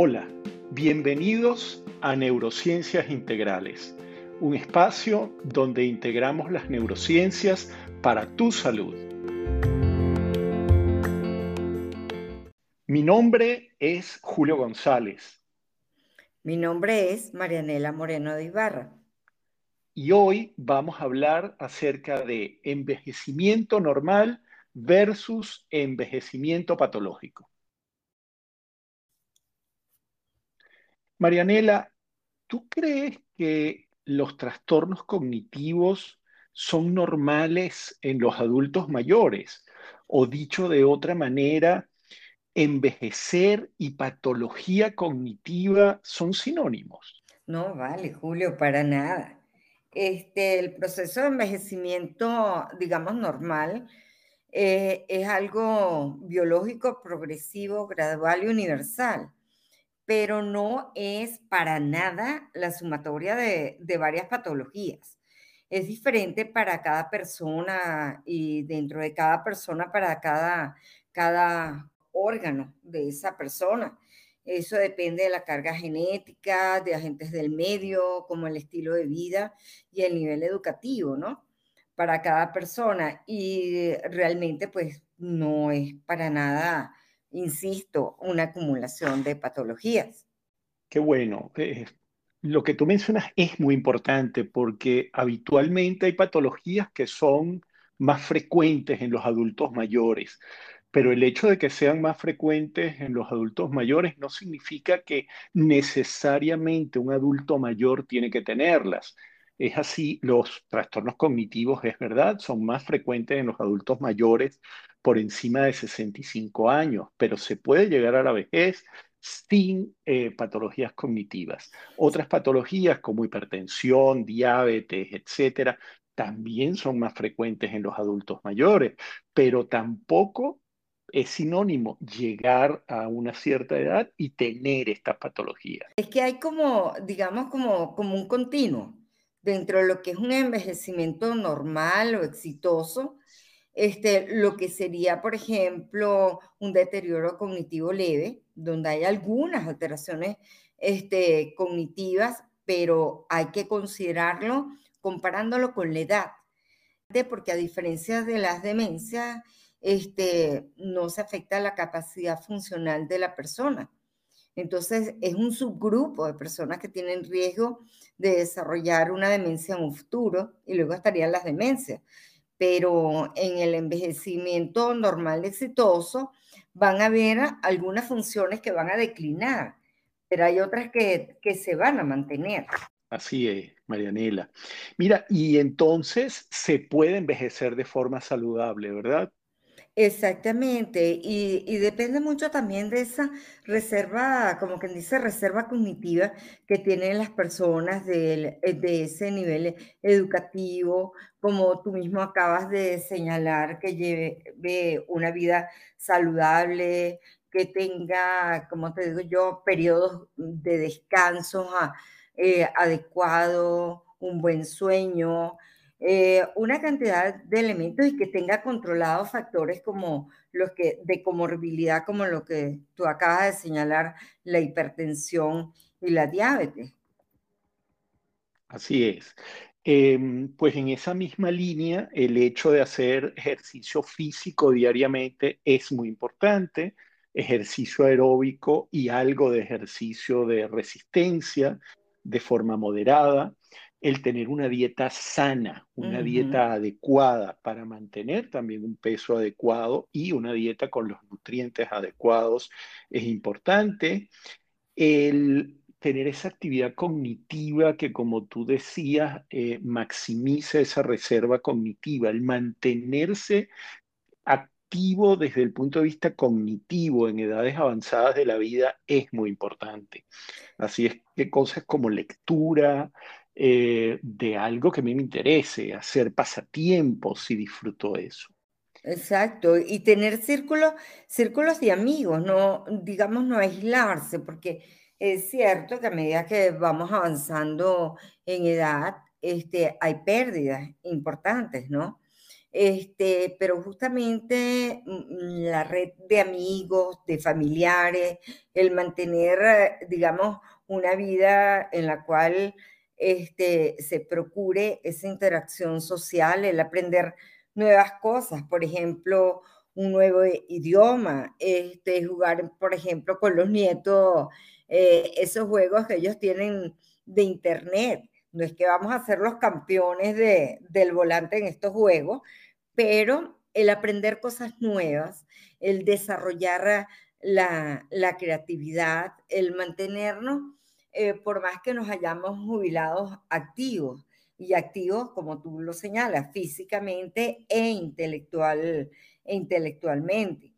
Hola, bienvenidos a Neurociencias Integrales, un espacio donde integramos las neurociencias para tu salud. Mi nombre es Julio González. Mi nombre es Marianela Moreno de Ibarra. Y hoy vamos a hablar acerca de envejecimiento normal versus envejecimiento patológico. Marianela, ¿tú crees que los trastornos cognitivos son normales en los adultos mayores? O dicho de otra manera, envejecer y patología cognitiva son sinónimos. No, vale, Julio, para nada. Este, el proceso de envejecimiento, digamos, normal, eh, es algo biológico, progresivo, gradual y universal pero no es para nada la sumatoria de, varias patologías. Es diferente para cada persona y dentro de cada persona para cada, cada órgano de esa persona. Eso depende de la carga genética, de agentes del medio, como el estilo de vida y el nivel educativo, ¿no? Para cada persona. Y realmente, pues, no es para nada insisto, una acumulación de patologías. Qué bueno. Lo que tú mencionas es muy importante porque habitualmente hay patologías que son más frecuentes en los adultos mayores, pero el hecho de que sean más frecuentes en los adultos mayores no significa que necesariamente un adulto mayor tiene que tenerlas. Es así, los trastornos cognitivos, es verdad, son más frecuentes en los adultos mayores por encima de 65 años, pero se puede llegar a la vejez sin eh, patologías cognitivas. Otras patologías como hipertensión, diabetes, etcétera, también son más frecuentes en los adultos mayores, pero tampoco es sinónimo llegar a una cierta edad y tener estas patologías. Es que hay como, digamos, como, como un continuo dentro de lo que es un envejecimiento normal o exitoso, este, lo que sería, por ejemplo, un deterioro cognitivo leve, donde hay algunas alteraciones este, cognitivas, pero hay que considerarlo comparándolo con la edad, porque a diferencia de las demencias, este, no se afecta la capacidad funcional de la persona. Entonces, es un subgrupo de personas que tienen riesgo de desarrollar una demencia en un futuro y luego estarían las demencias. Pero en el envejecimiento normal exitoso van a haber algunas funciones que van a declinar, pero hay otras que, que se van a mantener. Así es, Marianela. Mira, y entonces se puede envejecer de forma saludable, ¿verdad? Exactamente, y, depende mucho también de esa reserva, como quien dice, reserva cognitiva que tienen las personas de, eh, de ese nivel educativo, como tú mismo acabas de señalar, que lleve una vida saludable, que tenga, como te digo yo, periodos de descanso ah, eh, adecuados, un buen sueño, eh, una cantidad de elementos y que tenga controlados factores como los que de comorbilidad, como lo que tú acabas de señalar, la hipertensión y la diabetes. Así es. Em, pues en esa misma línea, el hecho de hacer ejercicio físico diariamente es muy importante, ejercicio aeróbico y algo de ejercicio de resistencia de forma moderada el tener una dieta sana, una dieta adecuada para mantener también un peso adecuado y una dieta con los nutrientes adecuados es importante. El tener esa actividad cognitiva que, como tú decías, eh, maximiza esa reserva cognitiva, el mantenerse activo desde el punto de vista cognitivo en edades avanzadas de la vida es muy importante. Así es que cosas como lectura, eh, de algo que a mí me interese, hacer pasatiempos si disfruto eso. Exacto, y tener círculos, círculos de amigos, no, digamos, no aislarse, porque es cierto que a medida que vamos avanzando en edad, este, hay pérdidas importantes, ¿no? Este, pero justamente mm, en la red de amigos, de familiares, el mantener, digamos, una vida en la cual este, se procure esa interacción social, el aprender nuevas cosas, por ejemplo, un nuevo idioma, este, jugar, por ejemplo, con los nietos, eh, esos juegos que ellos tienen de internet. No es que vamos a ser los campeones de, del volante en estos juegos, pero el aprender cosas nuevas, el desarrollar la, la creatividad, el mantenernos, eh, por más que nos hayamos jubilados activos, y activos, como tú lo señalas, físicamente e, intelectual, e intelectualmente.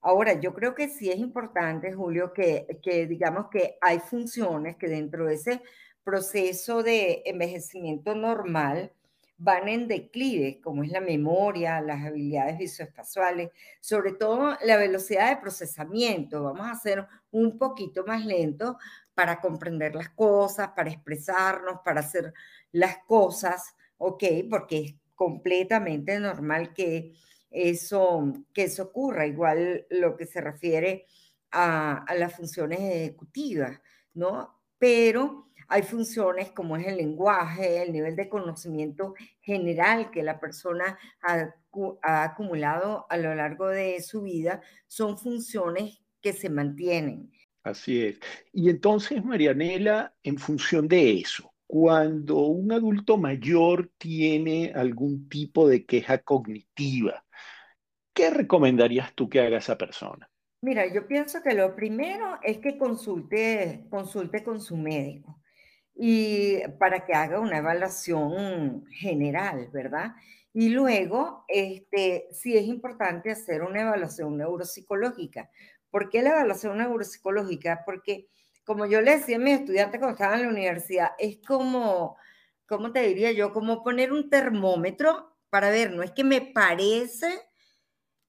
Ahora, yo creo que sí es importante, Julio, que, que digamos que hay funciones que dentro de ese proceso de envejecimiento normal van en declive, como es la memoria, las habilidades visoespaciales, sobre todo la velocidad de procesamiento. Vamos a hacer un poquito más lento para comprender las cosas, para expresarnos, para hacer las cosas, ¿ok? Porque es completamente normal que eso, que eso ocurra, igual lo que se refiere a, las funciones ejecutivas, ¿no? Pero hay funciones como es el lenguaje, el nivel de conocimiento general que la persona ha, ha, acumulado a lo largo de su vida, son funciones que se mantienen. Así es. Y entonces, Marianela, en función de eso, cuando un adulto mayor tiene algún tipo de queja cognitiva, ¿qué recomendarías tú que haga esa persona? Mira, yo pienso que lo primero es que consulte, consulte con su médico y para que haga una evaluación general, ¿verdad? Y luego, este, sí es importante hacer una evaluación neuropsicológica. ¿Por qué la evaluación neuropsicológica? Porque como yo le decía a mis estudiantes cuando estaban en la universidad, es como, ¿cómo te diría yo? Como poner un termómetro para ver, no es que me parece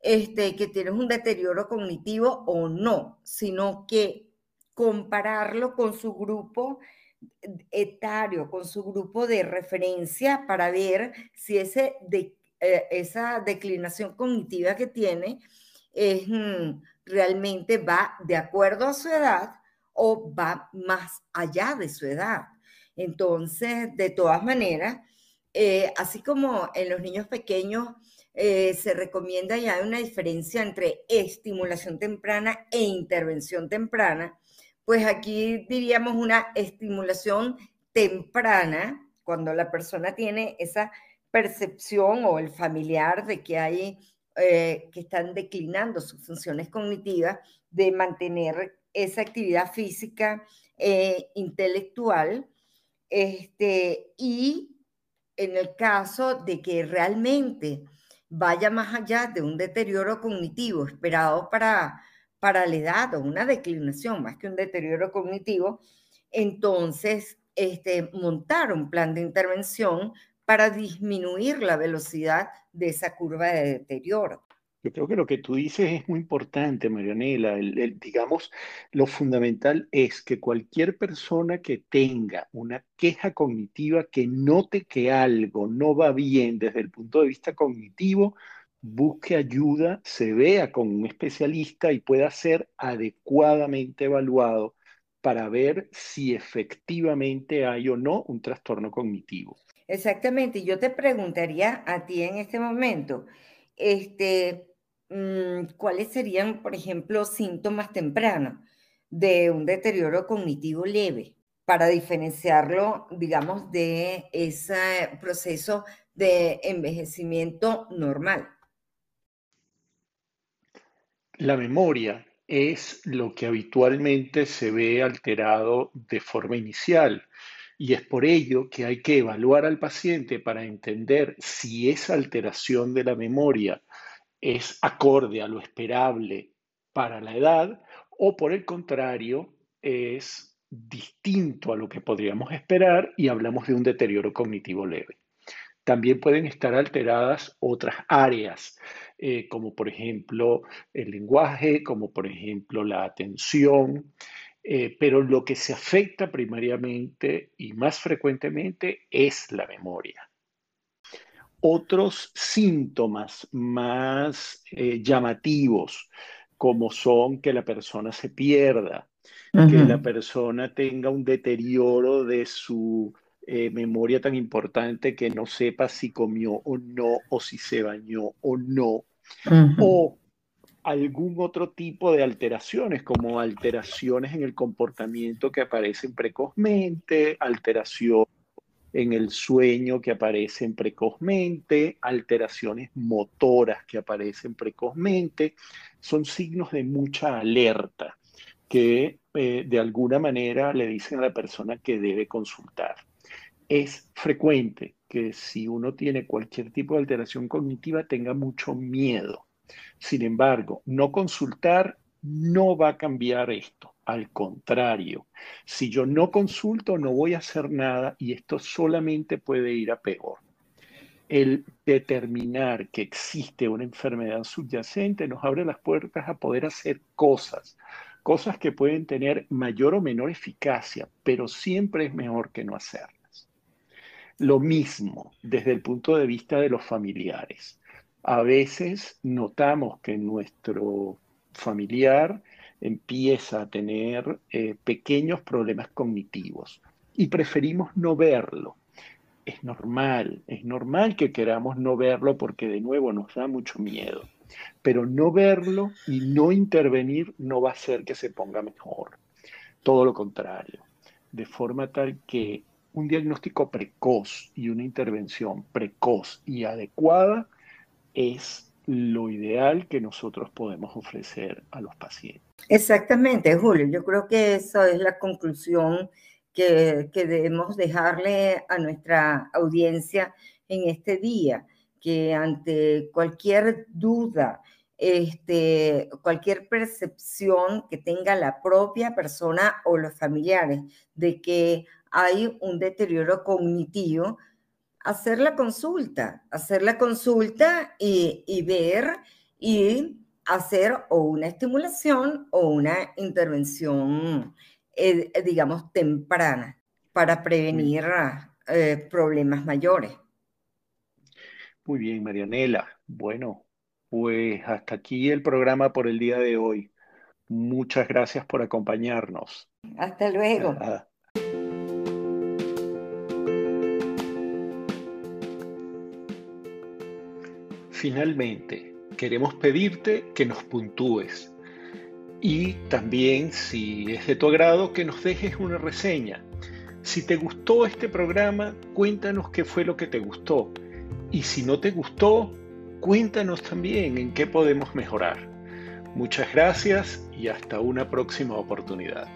este, que tienes un deterioro cognitivo o no, sino que compararlo con su grupo etario, con su grupo de referencia para ver si ese de, eh, esa declinación cognitiva que tiene es, mm, realmente va de acuerdo a su edad o va más allá de su edad. Entonces, de todas maneras, eh, así como en los niños pequeños eh, se recomienda ya una diferencia entre estimulación temprana e intervención temprana, pues aquí diríamos una estimulación temprana, cuando la persona tiene esa percepción o el familiar de que hay eh, que están declinando sus funciones cognitivas, de mantener esa actividad física e intelectual. Este, y en el caso de que realmente vaya más allá de un deterioro cognitivo esperado para, para la edad o una declinación más que un deterioro cognitivo, entonces este, montar un plan de intervención para disminuir la velocidad de esa curva de deterioro. Yo creo que lo que tú dices es muy importante, Marianela. digamos, lo fundamental es que cualquier persona que tenga una queja cognitiva, que note que algo no va bien desde el punto de vista cognitivo, busque ayuda, se vea con un especialista y pueda ser adecuadamente evaluado para ver si efectivamente hay o no un trastorno cognitivo. Exactamente. Yo te preguntaría a ti en este momento, este, mm, ¿cuáles serían, por ejemplo, síntomas tempranos de un deterioro cognitivo leve para diferenciarlo, digamos, de ese proceso de envejecimiento normal? La memoria es lo que habitualmente se ve alterado de forma inicial y es por ello que hay que evaluar al paciente para entender si esa alteración de la memoria es acorde a lo esperable para la edad o por el contrario es distinto a lo que podríamos esperar y hablamos de un deterioro cognitivo leve. También pueden estar alteradas otras áreas, eh, como por ejemplo el lenguaje, como por ejemplo la atención, eh, pero lo que se afecta primariamente y más frecuentemente es la memoria. otros síntomas más eh, llamativos, como son que la persona se pierda, que la persona tenga un deterioro de su eh, memoria tan importante que no sepa si comió o no, o si se bañó o no, o algún otro tipo de alteraciones, como alteraciones en el comportamiento que aparecen precozmente, alteración en el sueño que aparecen precozmente, alteraciones motoras que aparecen precozmente, son signos de mucha alerta que eh, de alguna manera le dicen a la persona que debe consultar. Es frecuente que si uno tiene cualquier tipo de alteración cognitiva tenga mucho miedo sin embargo, no consultar no va a cambiar esto. Al contrario, si yo no consulto, no voy a hacer nada y esto solamente puede ir a peor. El determinar que existe una enfermedad subyacente nos abre las puertas a poder hacer cosas, cosas que pueden tener mayor o menor eficacia, pero siempre es mejor que no hacerlas. Lo mismo desde el punto de vista de los familiares a veces notamos que nuestro familiar empieza a tener eh, pequeños problemas cognitivos y preferimos no verlo. Es normal, es normal que queramos no verlo porque de nuevo nos da mucho miedo, pero no verlo y no intervenir no va a hacer que se ponga mejor. Todo lo contrario, de forma tal que un diagnóstico precoz y una intervención precoz y adecuada es lo ideal que nosotros podemos ofrecer a los pacientes. Exactamente, Julio. Yo creo que esa es la conclusión que, debemos dejarle a nuestra audiencia en este día, que ante cualquier duda, este, cualquier percepción que tenga la propia persona o los familiares de que hay un deterioro cognitivo, hacer la consulta, hacer la consulta y, ver y hacer o una estimulación o una intervención, eh, digamos, temprana para prevenir eh, problemas mayores. Muy bien, Marianela. Bueno, pues hasta aquí el programa por el día de hoy. Muchas gracias por acompañarnos. Hasta luego. Finalmente, queremos pedirte que nos puntúes y también, si es de tu agrado, que nos dejes una reseña. Si te gustó este programa, cuéntanos qué fue lo que te gustó. Y si no te gustó, cuéntanos también en qué podemos mejorar. Muchas gracias y hasta una próxima oportunidad.